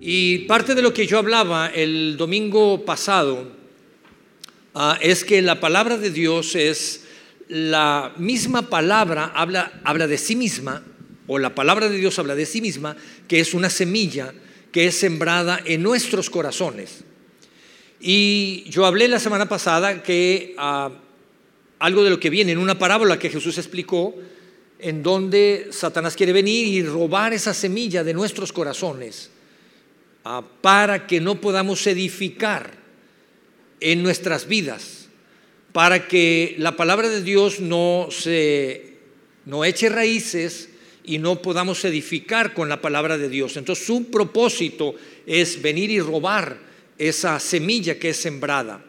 Y parte de lo que yo hablaba el domingo pasado ah, es que la palabra de Dios es la misma palabra, habla, habla de sí misma, o la palabra de Dios habla de sí misma, que es una semilla que es sembrada en nuestros corazones. Y yo hablé la semana pasada que ah, algo de lo que viene en una parábola que Jesús explicó, en donde Satanás quiere venir y robar esa semilla de nuestros corazones para que no podamos edificar en nuestras vidas, para que la palabra de Dios no se no eche raíces y no podamos edificar con la palabra de Dios. Entonces su propósito es venir y robar esa semilla que es sembrada.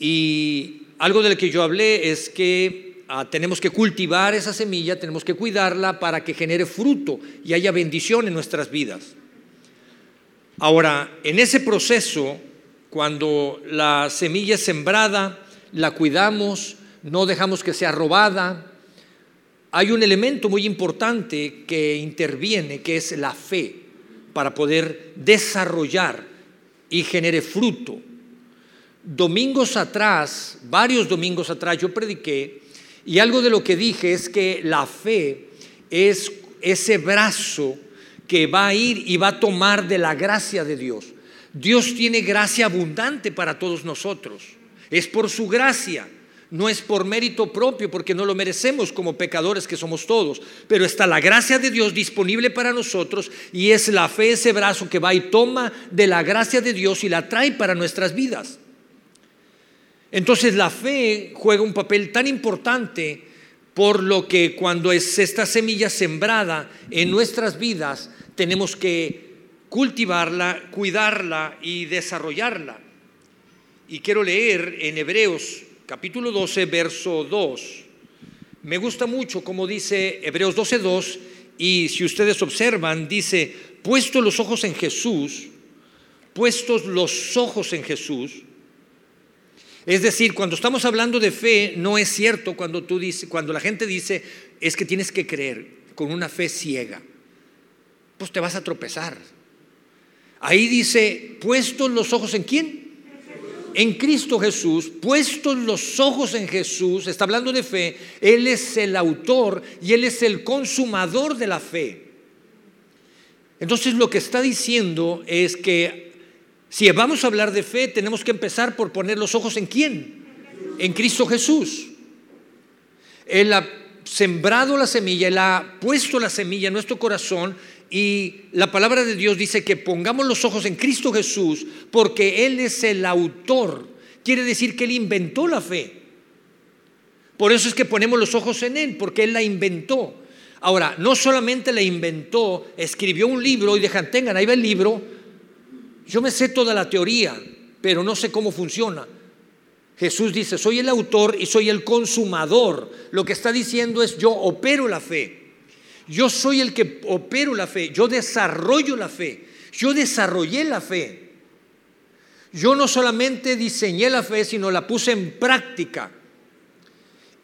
Y algo de lo que yo hablé es que ah, tenemos que cultivar esa semilla, tenemos que cuidarla para que genere fruto y haya bendición en nuestras vidas. Ahora, en ese proceso, cuando la semilla es sembrada, la cuidamos, no dejamos que sea robada, hay un elemento muy importante que interviene, que es la fe, para poder desarrollar y genere fruto. Domingos atrás, varios domingos atrás, yo prediqué y algo de lo que dije es que la fe es ese brazo que va a ir y va a tomar de la gracia de Dios. Dios tiene gracia abundante para todos nosotros. Es por su gracia no es por mérito propio, porque no lo merecemos como pecadores que somos todos, pero está la gracia de Dios disponible para nosotros y es la fe ese brazo que va y toma de la gracia de Dios y la trae para nuestras vidas. Entonces la fe juega un papel tan importante por lo que cuando es esta semilla sembrada en nuestras vidas, tenemos que cultivarla, cuidarla y desarrollarla. Y quiero leer en Hebreos capítulo 12, verso 2. Me gusta mucho como dice Hebreos 12, 2, y si ustedes observan, dice, puestos los ojos en Jesús, puestos los ojos en Jesús. Es decir, cuando estamos hablando de fe, no es cierto cuando tú dices, cuando la gente dice, es que tienes que creer con una fe ciega. Pues te vas a tropezar. Ahí dice, puestos los ojos en quién? en Cristo Jesús, puestos los ojos en Jesús, está hablando de fe, Él es el autor y Él es el consumador de la fe. Entonces lo que está diciendo es que si vamos a hablar de fe, tenemos que empezar por poner los ojos en quién? En Cristo Jesús. Él ha sembrado la semilla, Él ha puesto la semilla en nuestro corazón y la palabra de Dios dice que pongamos los ojos en Cristo Jesús porque Él es el autor. Quiere decir que Él inventó la fe. Por eso es que ponemos los ojos en Él, porque Él la inventó. Ahora, no solamente la inventó, escribió un libro y dejan, tengan, ahí va el libro. Yo me sé toda la teoría, pero no sé cómo funciona. Jesús dice, soy el autor y soy el consumador. Lo que está diciendo es, yo opero la fe. Yo soy el que opero la fe, yo desarrollo la fe, yo desarrollé la fe. Yo no solamente diseñé la fe, sino la puse en práctica.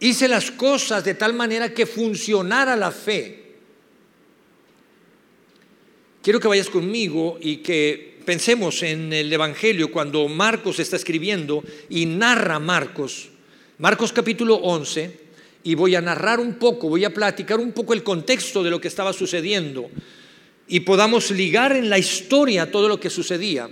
Hice las cosas de tal manera que funcionara la fe. Quiero que vayas conmigo y que pensemos en el Evangelio cuando Marcos está escribiendo y narra Marcos. Marcos capítulo 11 y voy a narrar un poco, voy a platicar un poco el contexto de lo que estaba sucediendo y podamos ligar en la historia todo lo que sucedía.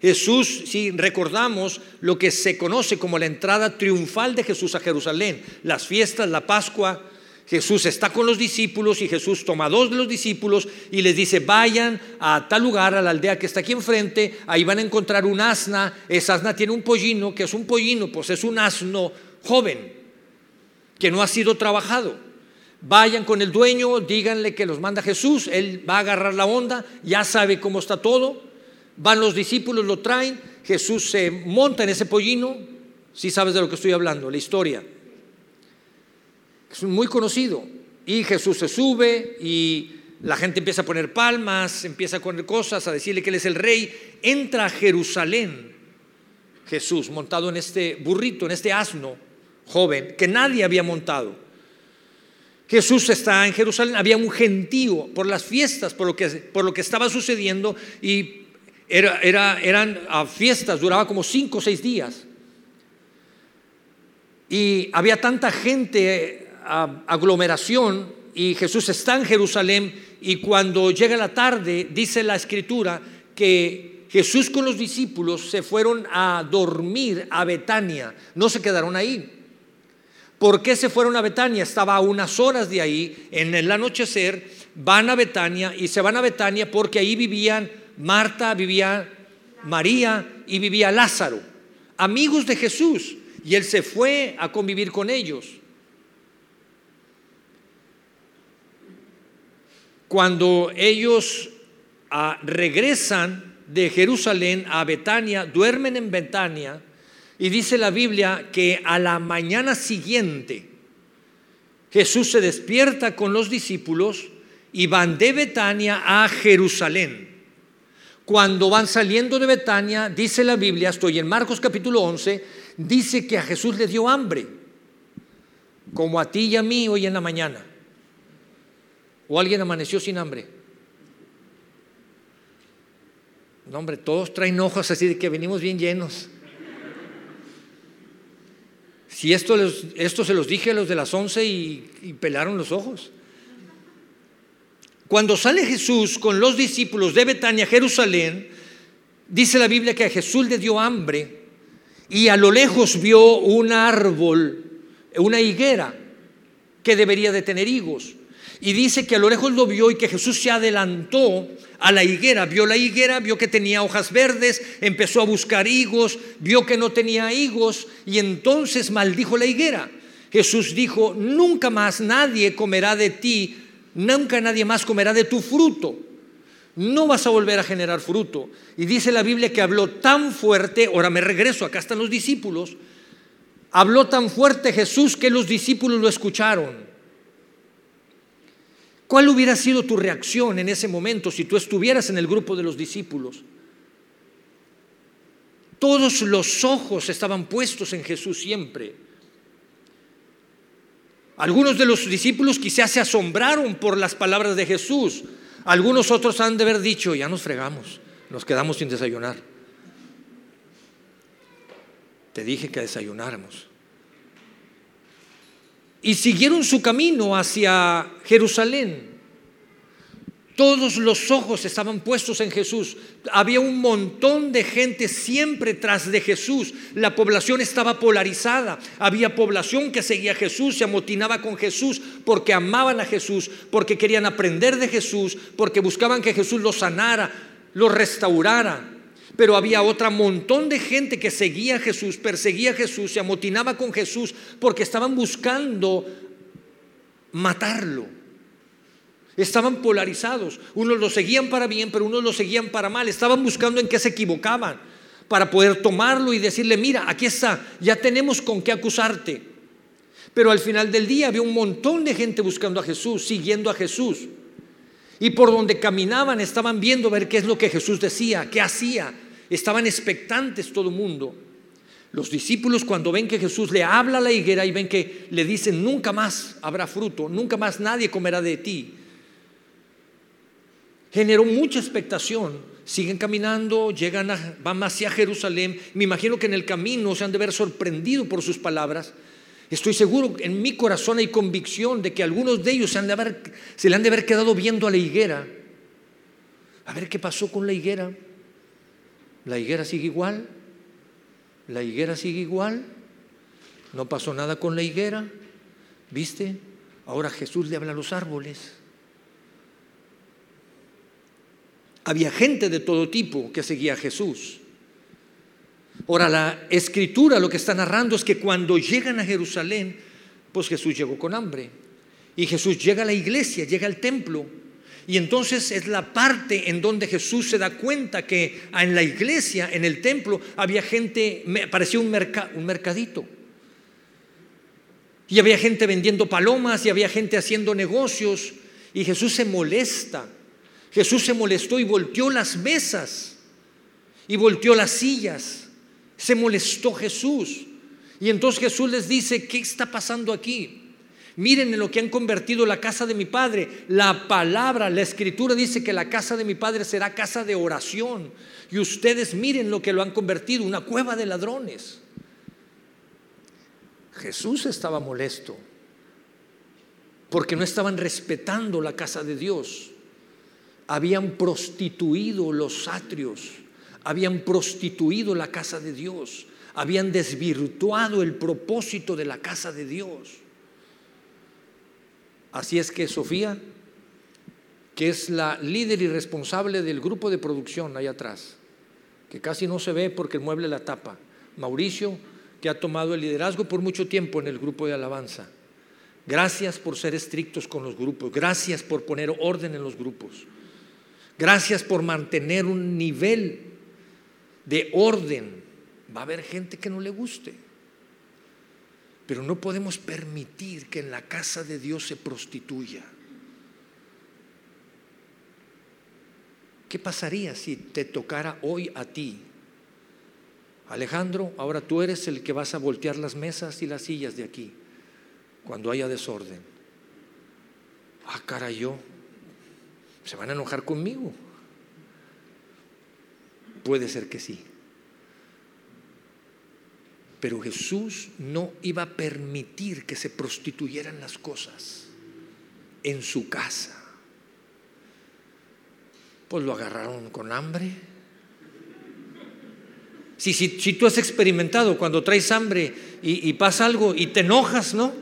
Jesús, si recordamos lo que se conoce como la entrada triunfal de Jesús a Jerusalén, las fiestas, la Pascua, Jesús está con los discípulos y Jesús toma dos de los discípulos y les dice, vayan a tal lugar, a la aldea que está aquí enfrente, ahí van a encontrar un asna, esa asna tiene un pollino, que es un pollino, pues es un asno joven, que no ha sido trabajado. Vayan con el dueño, díganle que los manda Jesús, él va a agarrar la onda, ya sabe cómo está todo. Van los discípulos, lo traen, Jesús se monta en ese pollino, si sabes de lo que estoy hablando, la historia. Es muy conocido. Y Jesús se sube y la gente empieza a poner palmas, empieza a poner cosas, a decirle que él es el rey. Entra a Jerusalén Jesús montado en este burrito, en este asno joven que nadie había montado. Jesús está en Jerusalén, había un gentío por las fiestas, por lo que, por lo que estaba sucediendo y era, eran ah, fiestas, duraba como cinco o seis días. Y había tanta gente, aglomeración, y Jesús está en Jerusalén y cuando llega la tarde, dice la escritura que Jesús con los discípulos se fueron a dormir a Betania, no se quedaron ahí. ¿Por qué se fueron a Betania? Estaba a unas horas de ahí, en el anochecer, van a Betania y se van a Betania porque ahí vivían Marta, vivía María y vivía Lázaro, amigos de Jesús, y él se fue a convivir con ellos. Cuando ellos ah, regresan de Jerusalén a Betania, duermen en Betania, y dice la Biblia que a la mañana siguiente Jesús se despierta con los discípulos y van de Betania a Jerusalén. Cuando van saliendo de Betania, dice la Biblia, estoy en Marcos capítulo 11, dice que a Jesús le dio hambre, como a ti y a mí hoy en la mañana. ¿O alguien amaneció sin hambre? No, hombre, todos traen ojos así de que venimos bien llenos. Si esto, esto se los dije a los de las once y, y pelaron los ojos. Cuando sale Jesús con los discípulos de Betania a Jerusalén, dice la Biblia que a Jesús le dio hambre y a lo lejos vio un árbol, una higuera que debería de tener higos. Y dice que a lo lejos lo vio y que Jesús se adelantó a la higuera, vio la higuera, vio que tenía hojas verdes, empezó a buscar higos, vio que no tenía higos y entonces maldijo la higuera. Jesús dijo, nunca más nadie comerá de ti, nunca nadie más comerá de tu fruto. No vas a volver a generar fruto. Y dice la Biblia que habló tan fuerte, ahora me regreso, acá están los discípulos, habló tan fuerte Jesús que los discípulos lo escucharon. ¿Cuál hubiera sido tu reacción en ese momento si tú estuvieras en el grupo de los discípulos? Todos los ojos estaban puestos en Jesús siempre. Algunos de los discípulos quizás se asombraron por las palabras de Jesús. Algunos otros han de haber dicho, ya nos fregamos, nos quedamos sin desayunar. Te dije que desayunáramos y siguieron su camino hacia Jerusalén. Todos los ojos estaban puestos en Jesús. Había un montón de gente siempre tras de Jesús. La población estaba polarizada. Había población que seguía a Jesús, se amotinaba con Jesús porque amaban a Jesús, porque querían aprender de Jesús, porque buscaban que Jesús los sanara, los restaurara. Pero había otra montón de gente que seguía a Jesús, perseguía a Jesús, se amotinaba con Jesús porque estaban buscando matarlo. Estaban polarizados. Unos lo seguían para bien, pero unos lo seguían para mal. Estaban buscando en qué se equivocaban para poder tomarlo y decirle, mira, aquí está, ya tenemos con qué acusarte. Pero al final del día había un montón de gente buscando a Jesús, siguiendo a Jesús. Y por donde caminaban estaban viendo ver qué es lo que Jesús decía, qué hacía, Estaban expectantes todo el mundo. Los discípulos cuando ven que Jesús le habla a la higuera y ven que le dicen, nunca más habrá fruto, nunca más nadie comerá de ti, generó mucha expectación. Siguen caminando, llegan a, van hacia Jerusalén. Me imagino que en el camino se han de ver sorprendido por sus palabras. Estoy seguro, en mi corazón hay convicción de que algunos de ellos se, han de se le han de haber quedado viendo a la higuera. A ver qué pasó con la higuera. La higuera sigue igual. La higuera sigue igual. No pasó nada con la higuera. ¿Viste? Ahora Jesús le habla a los árboles. Había gente de todo tipo que seguía a Jesús. Ahora la escritura lo que está narrando es que cuando llegan a Jerusalén, pues Jesús llegó con hambre. Y Jesús llega a la iglesia, llega al templo. Y entonces es la parte en donde Jesús se da cuenta que en la iglesia, en el templo, había gente, parecía un, un mercadito. Y había gente vendiendo palomas y había gente haciendo negocios. Y Jesús se molesta. Jesús se molestó y volteó las mesas y volteó las sillas. Se molestó Jesús. Y entonces Jesús les dice, ¿qué está pasando aquí? Miren en lo que han convertido la casa de mi padre. La palabra, la escritura dice que la casa de mi padre será casa de oración. Y ustedes miren lo que lo han convertido, una cueva de ladrones. Jesús estaba molesto porque no estaban respetando la casa de Dios. Habían prostituido los atrios, habían prostituido la casa de Dios, habían desvirtuado el propósito de la casa de Dios. Así es que Sofía, que es la líder y responsable del grupo de producción allá atrás, que casi no se ve porque el mueble la tapa, Mauricio, que ha tomado el liderazgo por mucho tiempo en el grupo de alabanza. Gracias por ser estrictos con los grupos, gracias por poner orden en los grupos, gracias por mantener un nivel de orden. Va a haber gente que no le guste, pero no podemos permitir que en la casa de Dios se prostituya. ¿Qué pasaría si te tocara hoy a ti? Alejandro, ahora tú eres el que vas a voltear las mesas y las sillas de aquí cuando haya desorden. Ah, cara, yo. ¿Se van a enojar conmigo? Puede ser que sí. Pero Jesús no iba a permitir que se prostituyeran las cosas en su casa. Pues lo agarraron con hambre. Si, si, tú has experimentado cuando traes hambre y, y pasa algo y te enojas, ¿no?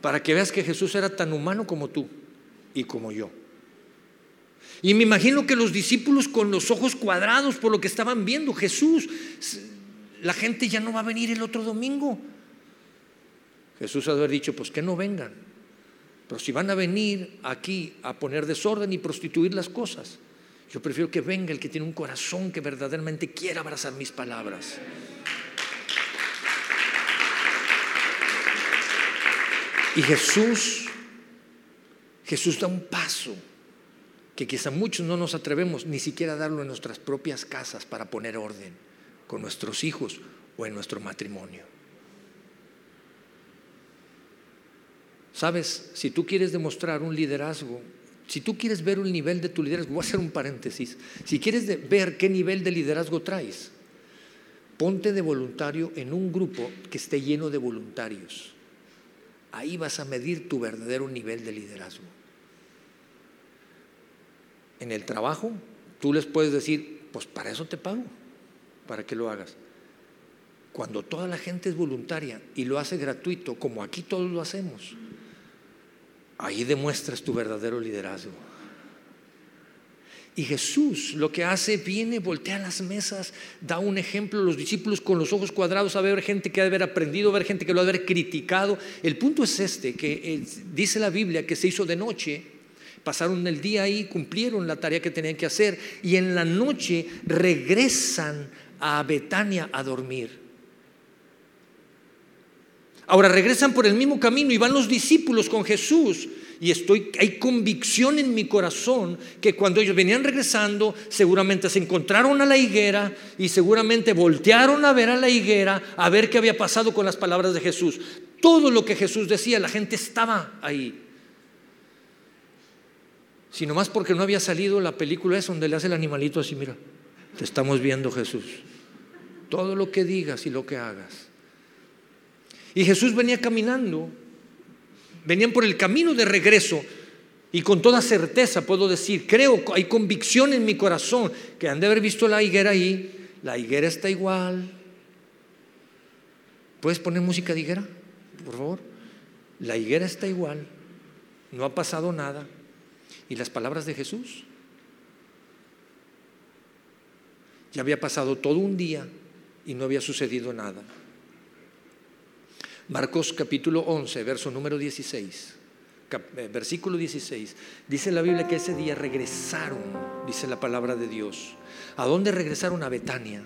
Para que veas que Jesús era tan humano como tú y como yo. Y me imagino que los discípulos con los ojos cuadrados por lo que estaban viendo, Jesús, la gente ya no va a venir el otro domingo. Jesús ha de haber dicho, pues que no vengan. Pero si van a venir aquí a poner desorden y prostituir las cosas, yo prefiero que venga el que tiene un corazón que verdaderamente quiera abrazar mis palabras. Y Jesús, Jesús da un paso que quizá muchos no nos atrevemos ni siquiera a darlo en nuestras propias casas para poner orden con nuestros hijos o en nuestro matrimonio. Sabes, si tú quieres demostrar un liderazgo, si tú quieres ver un nivel de tu liderazgo, voy a hacer un paréntesis, si quieres ver qué nivel de liderazgo traes, ponte de voluntario en un grupo que esté lleno de voluntarios. Ahí vas a medir tu verdadero nivel de liderazgo en el trabajo, tú les puedes decir, pues para eso te pago, para que lo hagas. Cuando toda la gente es voluntaria y lo hace gratuito, como aquí todos lo hacemos, ahí demuestras tu verdadero liderazgo. Y Jesús lo que hace, viene, voltea las mesas, da un ejemplo, los discípulos con los ojos cuadrados, a ver gente que ha de haber aprendido, a ver gente que lo ha de haber criticado. El punto es este, que eh, dice la Biblia que se hizo de noche Pasaron el día ahí, cumplieron la tarea que tenían que hacer y en la noche regresan a Betania a dormir. Ahora regresan por el mismo camino y van los discípulos con Jesús. Y estoy, hay convicción en mi corazón que cuando ellos venían regresando, seguramente se encontraron a la higuera y seguramente voltearon a ver a la higuera, a ver qué había pasado con las palabras de Jesús. Todo lo que Jesús decía, la gente estaba ahí sino más porque no había salido la película esa donde le hace el animalito así, mira, te estamos viendo Jesús. Todo lo que digas y lo que hagas. Y Jesús venía caminando, venían por el camino de regreso y con toda certeza puedo decir, creo, hay convicción en mi corazón que han de haber visto la higuera ahí, la higuera está igual. ¿Puedes poner música de higuera, por favor? La higuera está igual, no ha pasado nada. ¿Y las palabras de Jesús? Ya había pasado todo un día y no había sucedido nada. Marcos capítulo 11, verso número 16, eh, versículo 16, dice la Biblia que ese día regresaron, dice la palabra de Dios. ¿A dónde regresaron? A Betania.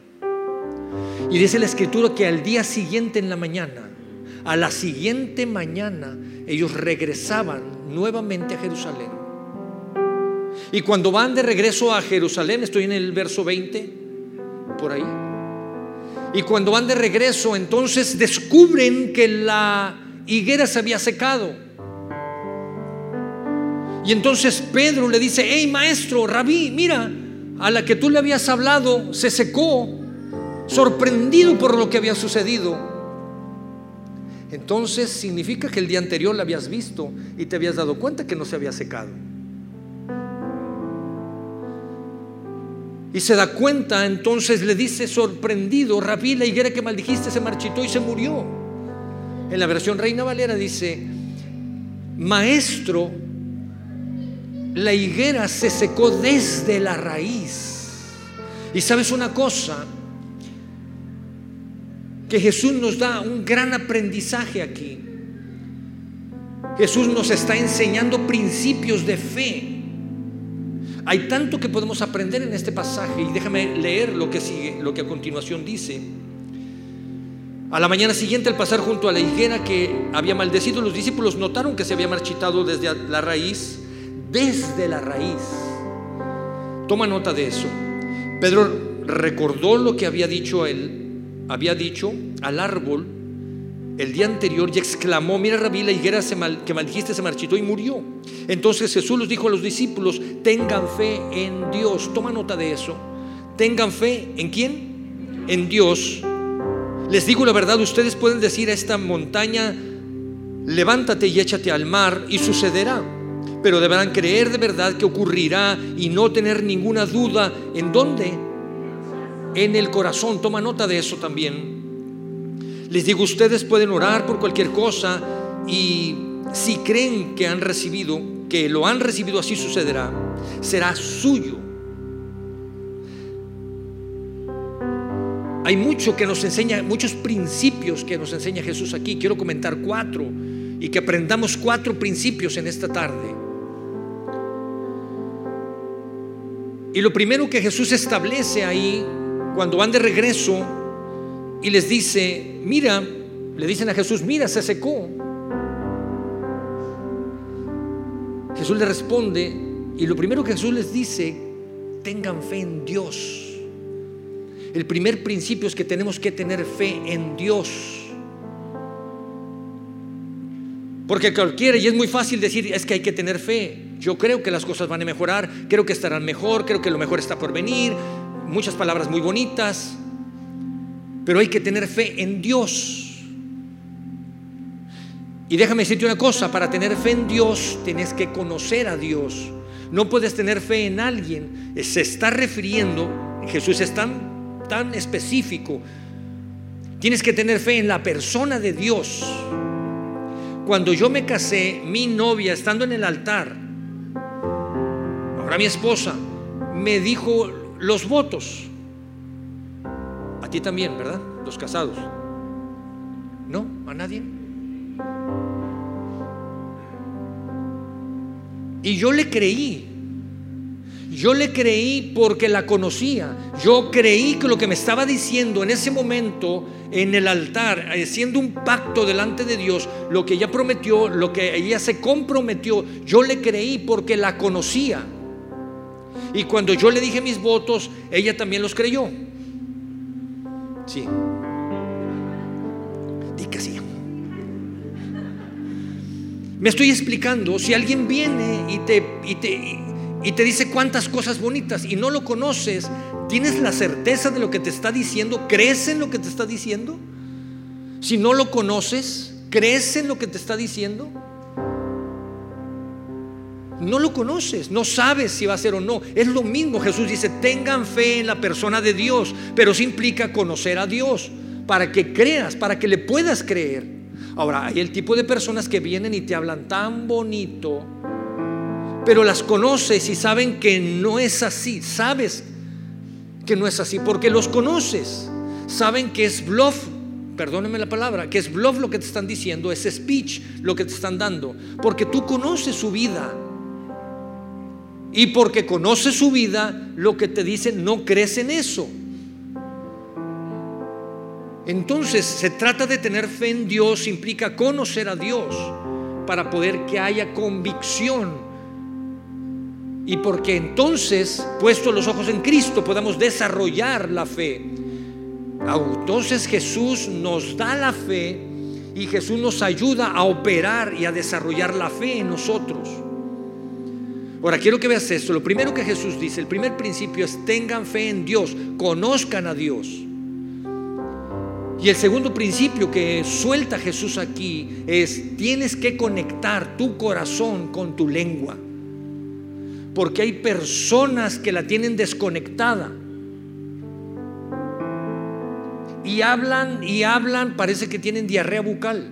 Y dice la escritura que al día siguiente en la mañana, a la siguiente mañana, ellos regresaban nuevamente a Jerusalén. Y cuando van de regreso a Jerusalén, estoy en el verso 20, por ahí. Y cuando van de regreso, entonces descubren que la higuera se había secado. Y entonces Pedro le dice, hey maestro, rabí, mira, a la que tú le habías hablado se secó, sorprendido por lo que había sucedido. Entonces significa que el día anterior la habías visto y te habías dado cuenta que no se había secado. Y se da cuenta, entonces le dice sorprendido, Rabí, la higuera que maldijiste se marchitó y se murió. En la versión Reina Valera dice, maestro, la higuera se secó desde la raíz. Y sabes una cosa, que Jesús nos da un gran aprendizaje aquí. Jesús nos está enseñando principios de fe. Hay tanto que podemos aprender en este pasaje y déjame leer lo que sigue, lo que a continuación dice. A la mañana siguiente, al pasar junto a la higuera que había maldecido, los discípulos notaron que se había marchitado desde la raíz, desde la raíz. Toma nota de eso. Pedro recordó lo que había dicho él, había dicho al árbol el día anterior y exclamó, mira Rabí, la higuera que maldijiste se marchitó y murió. Entonces Jesús les dijo a los discípulos, tengan fe en Dios. Toma nota de eso. Tengan fe en quién? En Dios. Les digo la verdad, ustedes pueden decir a esta montaña, levántate y échate al mar y sucederá. Pero deberán creer de verdad que ocurrirá y no tener ninguna duda. ¿En dónde? En el corazón. Toma nota de eso también. Les digo, ustedes pueden orar por cualquier cosa y si creen que han recibido, que lo han recibido, así sucederá. Será suyo. Hay mucho que nos enseña, muchos principios que nos enseña Jesús aquí. Quiero comentar cuatro y que aprendamos cuatro principios en esta tarde. Y lo primero que Jesús establece ahí, cuando van de regreso, y les dice, mira, le dicen a Jesús, mira, se secó. Jesús le responde y lo primero que Jesús les dice, tengan fe en Dios. El primer principio es que tenemos que tener fe en Dios. Porque cualquiera, y es muy fácil decir, es que hay que tener fe. Yo creo que las cosas van a mejorar, creo que estarán mejor, creo que lo mejor está por venir. Muchas palabras muy bonitas. Pero hay que tener fe en Dios. Y déjame decirte una cosa, para tener fe en Dios tienes que conocer a Dios. No puedes tener fe en alguien. Se está refiriendo, Jesús es tan, tan específico. Tienes que tener fe en la persona de Dios. Cuando yo me casé, mi novia, estando en el altar, ahora mi esposa, me dijo los votos. A ti también, ¿verdad? Los casados. ¿No? ¿A nadie? Y yo le creí. Yo le creí porque la conocía. Yo creí que lo que me estaba diciendo en ese momento en el altar, haciendo un pacto delante de Dios, lo que ella prometió, lo que ella se comprometió, yo le creí porque la conocía. Y cuando yo le dije mis votos, ella también los creyó. Sí. Di que sí. Me estoy explicando, si alguien viene y te, y te, y te dice cuántas cosas bonitas y no lo conoces, ¿tienes la certeza de lo que te está diciendo? ¿Crees en lo que te está diciendo? Si no lo conoces, ¿crees en lo que te está diciendo? No lo conoces, no sabes si va a ser o no. Es lo mismo, Jesús dice, tengan fe en la persona de Dios, pero eso implica conocer a Dios, para que creas, para que le puedas creer. Ahora, hay el tipo de personas que vienen y te hablan tan bonito, pero las conoces y saben que no es así, sabes que no es así, porque los conoces, saben que es bluff, perdónenme la palabra, que es bluff lo que te están diciendo, es speech lo que te están dando, porque tú conoces su vida. Y porque conoces su vida, lo que te dicen, no crees en eso. Entonces, se trata de tener fe en Dios, implica conocer a Dios para poder que haya convicción. Y porque entonces, puesto los ojos en Cristo, podamos desarrollar la fe. Entonces Jesús nos da la fe y Jesús nos ayuda a operar y a desarrollar la fe en nosotros. Ahora quiero que veas esto. Lo primero que Jesús dice, el primer principio es tengan fe en Dios, conozcan a Dios. Y el segundo principio que suelta Jesús aquí es tienes que conectar tu corazón con tu lengua. Porque hay personas que la tienen desconectada y hablan y hablan, parece que tienen diarrea bucal.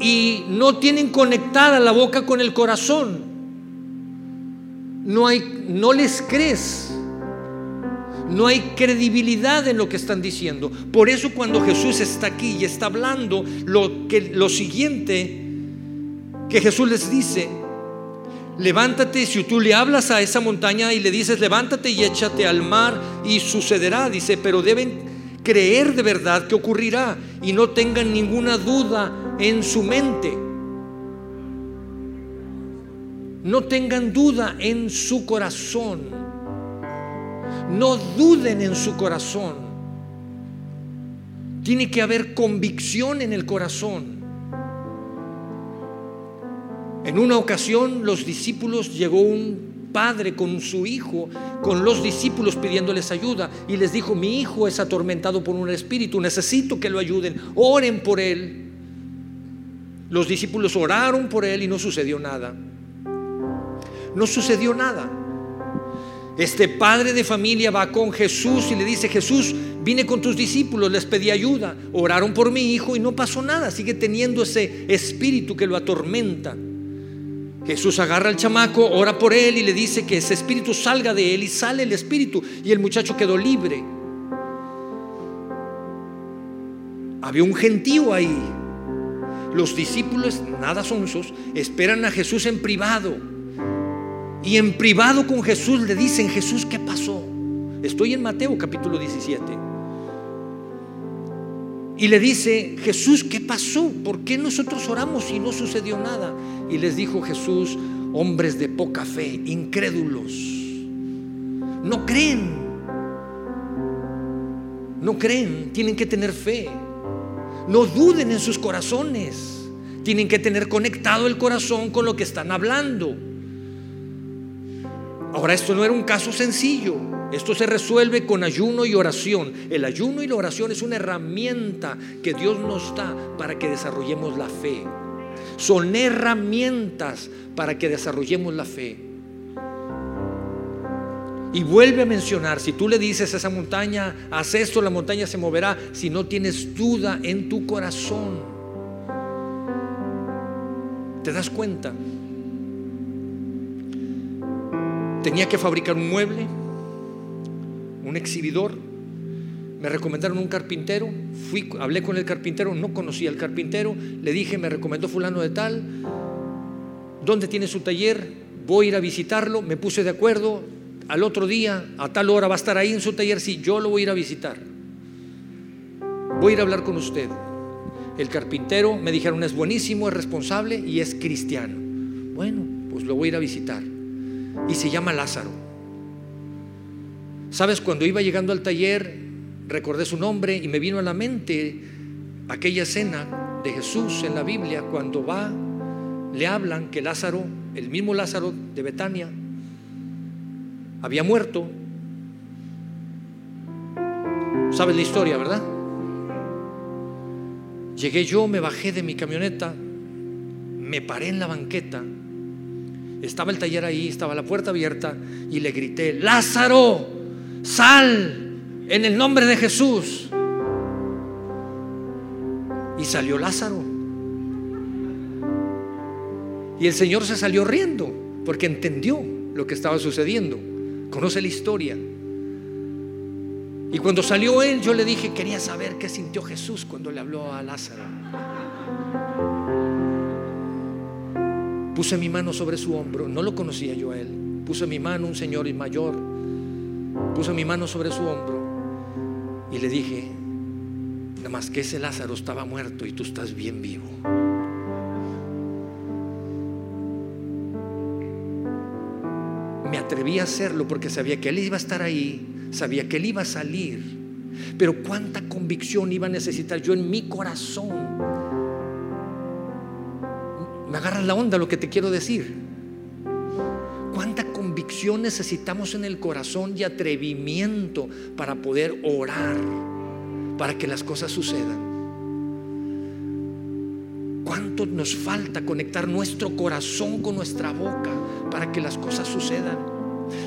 Y no tienen conectada la boca con el corazón. No hay no les crees. No hay credibilidad en lo que están diciendo. Por eso cuando Jesús está aquí y está hablando lo que lo siguiente que Jesús les dice, levántate, si tú le hablas a esa montaña y le dices, levántate y échate al mar y sucederá, dice, pero deben creer de verdad que ocurrirá y no tengan ninguna duda en su mente. No tengan duda en su corazón. No duden en su corazón. Tiene que haber convicción en el corazón. En una ocasión los discípulos llegó un padre con su hijo, con los discípulos pidiéndoles ayuda y les dijo, mi hijo es atormentado por un espíritu, necesito que lo ayuden, oren por él. Los discípulos oraron por él y no sucedió nada. No sucedió nada. Este padre de familia va con Jesús y le dice, Jesús, vine con tus discípulos, les pedí ayuda, oraron por mi hijo y no pasó nada, sigue teniendo ese espíritu que lo atormenta. Jesús agarra al chamaco, ora por él y le dice que ese espíritu salga de él y sale el espíritu y el muchacho quedó libre. Había un gentío ahí. Los discípulos, nada sonsos, esperan a Jesús en privado. Y en privado con Jesús le dicen, Jesús, ¿qué pasó? Estoy en Mateo capítulo 17. Y le dice, Jesús, ¿qué pasó? ¿Por qué nosotros oramos y no sucedió nada? Y les dijo Jesús, hombres de poca fe, incrédulos, no creen, no creen, tienen que tener fe, no duden en sus corazones, tienen que tener conectado el corazón con lo que están hablando. Ahora, esto no era un caso sencillo. Esto se resuelve con ayuno y oración. El ayuno y la oración es una herramienta que Dios nos da para que desarrollemos la fe. Son herramientas para que desarrollemos la fe. Y vuelve a mencionar, si tú le dices a esa montaña, haz esto, la montaña se moverá, si no tienes duda en tu corazón. ¿Te das cuenta? Tenía que fabricar un mueble un exhibidor. Me recomendaron un carpintero, fui, hablé con el carpintero, no conocía al carpintero, le dije, me recomendó fulano de tal, ¿dónde tiene su taller? Voy a ir a visitarlo, me puse de acuerdo, al otro día, a tal hora va a estar ahí en su taller, sí, yo lo voy a ir a visitar. Voy a ir a hablar con usted. El carpintero me dijeron es buenísimo, es responsable y es cristiano. Bueno, pues lo voy a ir a visitar. Y se llama Lázaro. Sabes, cuando iba llegando al taller, recordé su nombre y me vino a la mente aquella escena de Jesús en la Biblia cuando va, le hablan que Lázaro, el mismo Lázaro de Betania, había muerto. ¿Sabes la historia, verdad? Llegué yo, me bajé de mi camioneta, me paré en la banqueta, estaba el taller ahí, estaba la puerta abierta y le grité, Lázaro, sal en el nombre de Jesús. Y salió Lázaro. Y el Señor se salió riendo porque entendió lo que estaba sucediendo. Conoce la historia. Y cuando salió él, yo le dije, quería saber qué sintió Jesús cuando le habló a Lázaro. Puse mi mano sobre su hombro, no lo conocía yo a él. Puse mi mano, un señor mayor, Puso mi mano sobre su hombro y le dije, nada más que ese Lázaro estaba muerto y tú estás bien vivo. Me atreví a hacerlo porque sabía que él iba a estar ahí, sabía que él iba a salir. Pero cuánta convicción iba a necesitar yo en mi corazón. Me agarras la onda lo que te quiero decir. Cuánta convicción necesitamos en el corazón y atrevimiento para poder orar, para que las cosas sucedan. ¿Cuánto nos falta conectar nuestro corazón con nuestra boca para que las cosas sucedan?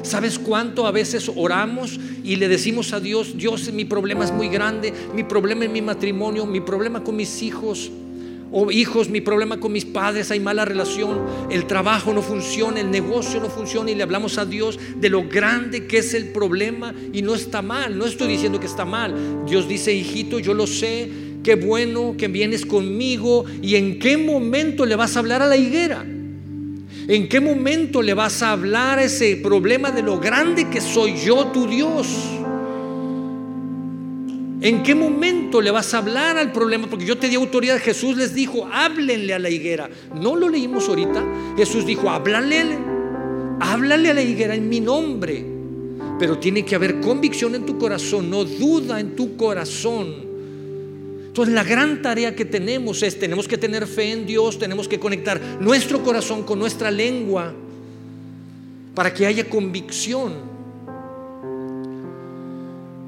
¿Sabes cuánto a veces oramos y le decimos a Dios, Dios, mi problema es muy grande, mi problema en mi matrimonio, mi problema con mis hijos? O hijos, mi problema con mis padres, hay mala relación, el trabajo no funciona, el negocio no funciona y le hablamos a Dios de lo grande que es el problema y no está mal, no estoy diciendo que está mal. Dios dice, hijito, yo lo sé, qué bueno que vienes conmigo y en qué momento le vas a hablar a la higuera. ¿En qué momento le vas a hablar ese problema de lo grande que soy yo, tu Dios? ¿En qué momento le vas a hablar al problema? Porque yo te di autoridad. Jesús les dijo, háblenle a la higuera. ¿No lo leímos ahorita? Jesús dijo, háblale, háblale a la higuera en mi nombre. Pero tiene que haber convicción en tu corazón, no duda en tu corazón. Entonces la gran tarea que tenemos es, tenemos que tener fe en Dios, tenemos que conectar nuestro corazón con nuestra lengua para que haya convicción.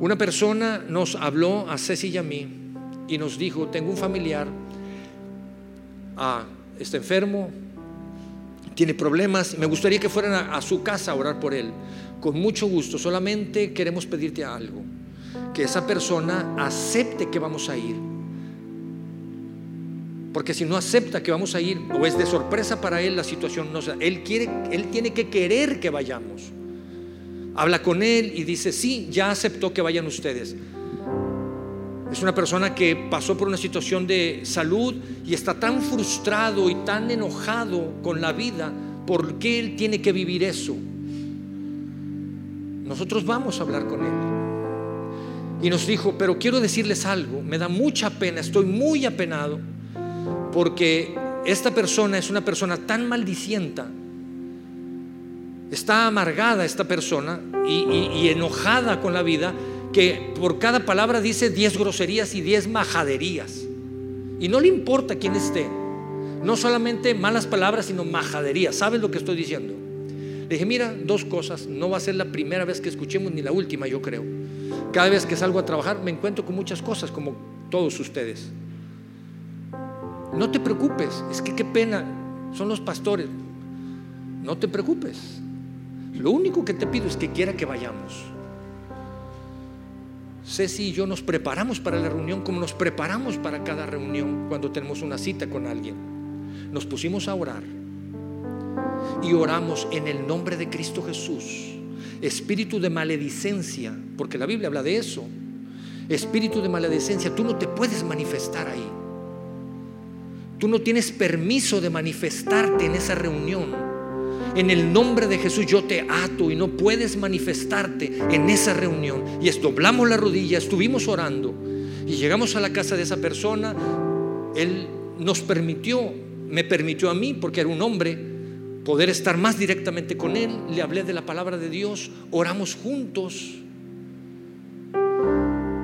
Una persona nos habló a Ceci y a mí y nos dijo, tengo un familiar, ah, está enfermo, tiene problemas, me gustaría que fueran a, su casa a orar por él. Con mucho gusto, solamente queremos pedirte algo, que esa persona acepte que vamos a ir porque si no acepta que vamos a ir o es de sorpresa para él la situación, no, él quiere, él tiene que querer que vayamos. Habla con él y dice, sí, ya aceptó que vayan ustedes. Es una persona que pasó por una situación de salud y está tan frustrado y tan enojado con la vida porque él tiene que vivir eso. Nosotros vamos a hablar con él. Y nos dijo, pero quiero decirles algo, me da mucha pena, estoy muy apenado porque esta persona es una persona tan maldicienta, está amargada esta persona y, enojada con la vida, que por cada palabra dice diez groserías y diez majaderías. Y no le importa quién esté. No solamente malas palabras, sino majaderías. ¿Sabes lo que estoy diciendo? Le dije, mira, dos cosas. No va a ser la primera vez que escuchemos ni la última, yo creo. Cada vez que salgo a trabajar me encuentro con muchas cosas, como todos ustedes. No te preocupes, es que qué pena, son los pastores. No te preocupes. Lo único que te pido es que quiera que vayamos. Ceci y yo nos preparamos para la reunión como nos preparamos para cada reunión cuando tenemos una cita con alguien. Nos pusimos a orar y oramos en el nombre de Cristo Jesús. Espíritu de maledicencia, porque la Biblia habla de eso. Espíritu de maledicencia, tú no te puedes manifestar ahí. Tú no tienes permiso de manifestarte en esa reunión. En el nombre de Jesús yo te ato y no puedes manifestarte en esa reunión. Y doblamos la rodilla, estuvimos orando y llegamos a la casa de esa persona. Él nos permitió, me permitió a mí, porque era un hombre, poder estar más directamente con él. Le hablé de la palabra de Dios, oramos juntos.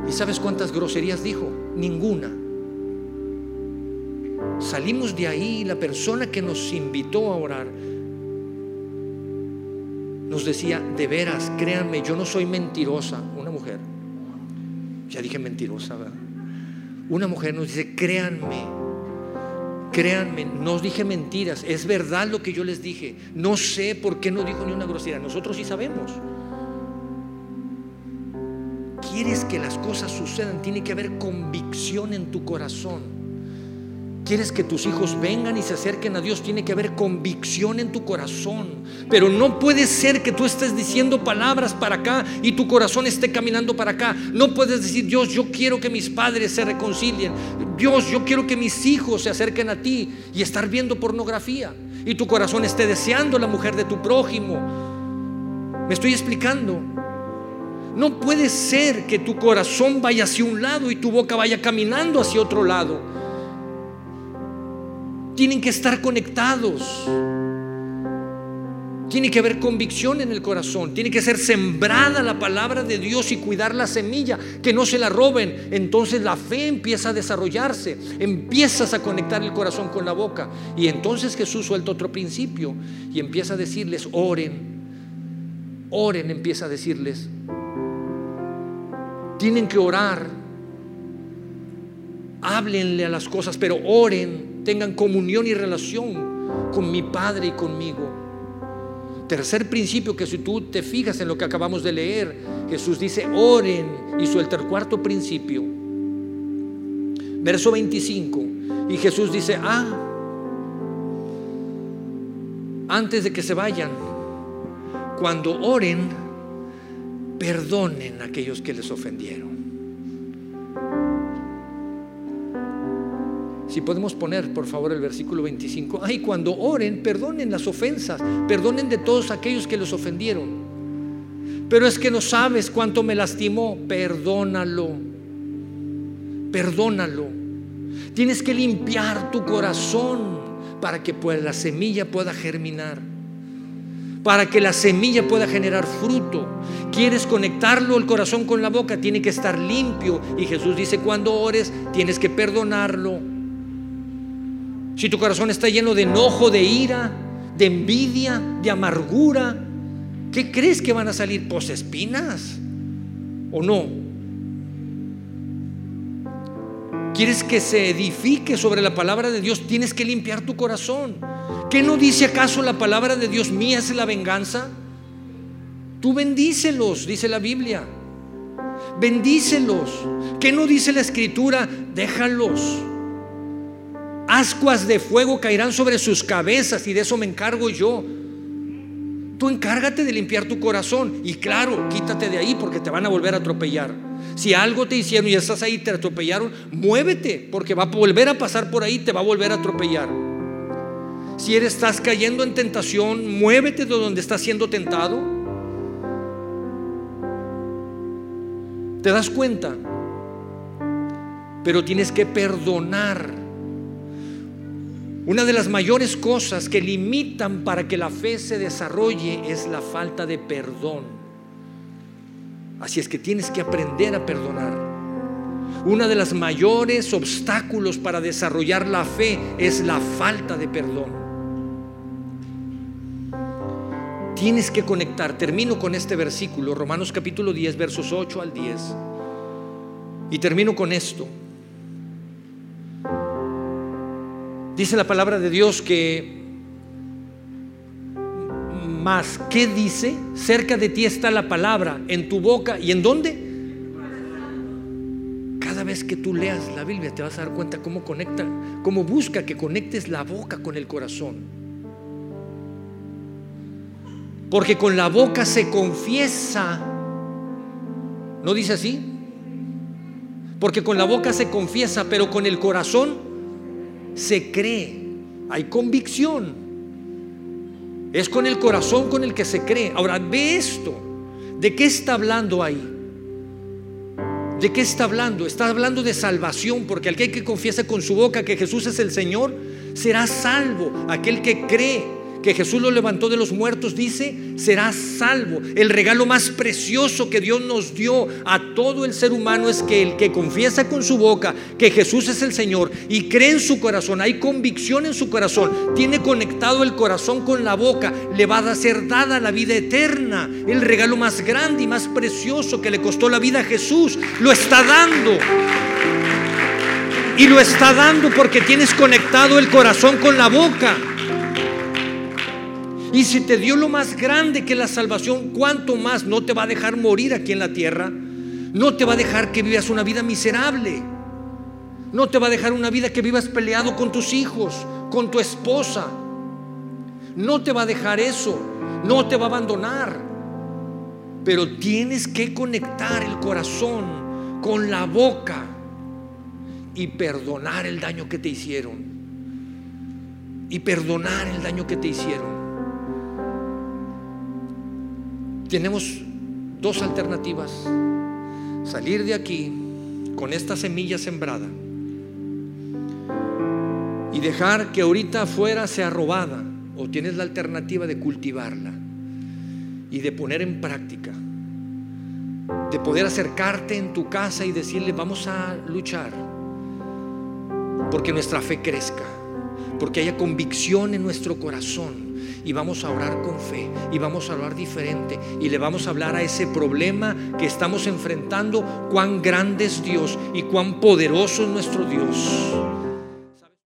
¿Y sabes cuántas groserías dijo? Ninguna. Salimos de ahí la persona que nos invitó a orar decía, de veras, créanme, yo no soy mentirosa, una mujer. Ya dije mentirosa, ¿verdad? Una mujer nos dice, créanme, créanme, no dije mentiras, es verdad lo que yo les dije. No sé por qué no dijo ni una grosería, nosotros sí sabemos. Quieres que las cosas sucedan, tiene que haber convicción en tu corazón. Quieres que tus hijos vengan y se acerquen a Dios, tiene que haber convicción en tu corazón. Pero no puede ser que tú estés diciendo palabras para acá y tu corazón esté caminando para acá. No puedes decir, Dios, yo quiero que mis padres se reconcilien. Dios, yo quiero que mis hijos se acerquen a ti y estar viendo pornografía. Y tu corazón esté deseando la mujer de tu prójimo. ¿Me estoy explicando? No puede ser que tu corazón vaya hacia un lado y tu boca vaya caminando hacia otro lado tienen que estar conectados. Tiene que haber convicción en el corazón, tiene que ser sembrada la palabra de Dios y cuidar la semilla, que no se la roben. Entonces la fe empieza a desarrollarse, empiezas a conectar el corazón con la boca. Y entonces Jesús suelta otro principio y empieza a decirles, oren, oren, empieza a decirles, tienen que orar, háblenle a las cosas, pero oren, tengan comunión y relación con mi Padre y conmigo. Tercer principio que si tú te fijas en lo que acabamos de leer, Jesús dice, oren y suelta el cuarto principio. Verso 25. Y Jesús dice, ah, antes de que se vayan, cuando oren, perdonen a aquellos que les ofendieron. Si podemos poner, por favor, el versículo 25. Ay, cuando oren, perdonen las ofensas, perdonen de todos aquellos que los ofendieron. Pero es que no sabes cuánto me lastimó, perdónalo. Perdónalo. Tienes que limpiar tu corazón para que pues, la semilla pueda germinar. Para que la semilla pueda generar fruto. Quieres conectarlo el corazón con la boca, tiene que estar limpio. Y Jesús dice, cuando ores, tienes que perdonarlo. Si tu corazón está lleno de enojo, de ira, de envidia, de amargura, ¿qué crees que van a salir? Pues espinas o no. ¿Quieres que se edifique sobre la palabra de Dios? Tienes que limpiar tu corazón. ¿Qué no dice acaso la palabra de Dios? Mía es la venganza. Tú bendícelos, dice la Biblia. Bendícelos. ¿Qué no dice la escritura? Déjalos ascuas de fuego caerán sobre sus cabezas y de eso me encargo yo. Tú encárgate de limpiar tu corazón y claro, quítate de ahí porque te van a volver a atropellar. Si algo te hicieron y estás ahí, te atropellaron, muévete porque va a volver a pasar por ahí, te va a volver a atropellar. Si eres, estás cayendo en tentación, muévete de donde estás siendo tentado. ¿Te das cuenta? Pero tienes que perdonar una de las mayores cosas que limitan para que la fe se desarrolle es la falta de perdón. Así es que tienes que aprender a perdonar. Una de las mayores obstáculos para desarrollar la fe es la falta de perdón. Tienes que conectar. Termino con este versículo, Romanos capítulo 10, versos 8 al 10. Y termino con esto. Dice la palabra de Dios que más, ¿qué dice? Cerca de ti está la palabra, en tu boca y en dónde? Cada vez que tú leas la Biblia te vas a dar cuenta cómo conecta, cómo busca que conectes la boca con el corazón. Porque con la boca se confiesa. ¿No dice así? Porque con la boca se confiesa, pero con el corazón se cree, hay convicción. Es con el corazón con el que se cree. Ahora, ve esto. ¿De qué está hablando ahí? ¿De qué está hablando? Está hablando de salvación, porque aquel que confiesa con su boca que Jesús es el Señor, será salvo. Aquel que cree que Jesús lo levantó de los muertos, dice, será salvo. El regalo más precioso que Dios nos dio a todo el ser humano es que el que confiesa con su boca que Jesús es el Señor y cree en su corazón, hay convicción en su corazón, tiene conectado el corazón con la boca, le va a ser dada la vida eterna. El regalo más grande y más precioso que le costó la vida a Jesús, lo está dando. Y lo está dando porque tienes conectado el corazón con la boca. Y si te dio lo más grande que la salvación, ¿cuánto más no te va a dejar morir aquí en la tierra? No te va a dejar que vivas una vida miserable. No te va a dejar una vida que vivas peleado con tus hijos, con tu esposa. No te va a dejar eso. No te va a abandonar. Pero tienes que conectar el corazón con la boca y perdonar el daño que te hicieron. Y perdonar el daño que te hicieron. Tenemos dos alternativas. Salir de aquí con esta semilla sembrada y dejar que ahorita afuera sea robada o tienes la alternativa de cultivarla. y de poner en práctica, de poder acercarte en tu casa y decirle, vamos a luchar, porque nuestra fe crezca, porque haya convicción en nuestro corazón y vamos a orar con fe y vamos a hablar diferente y le vamos a hablar a ese problema que estamos enfrentando, cuán grande es Dios y cuán poderoso es nuestro Dios.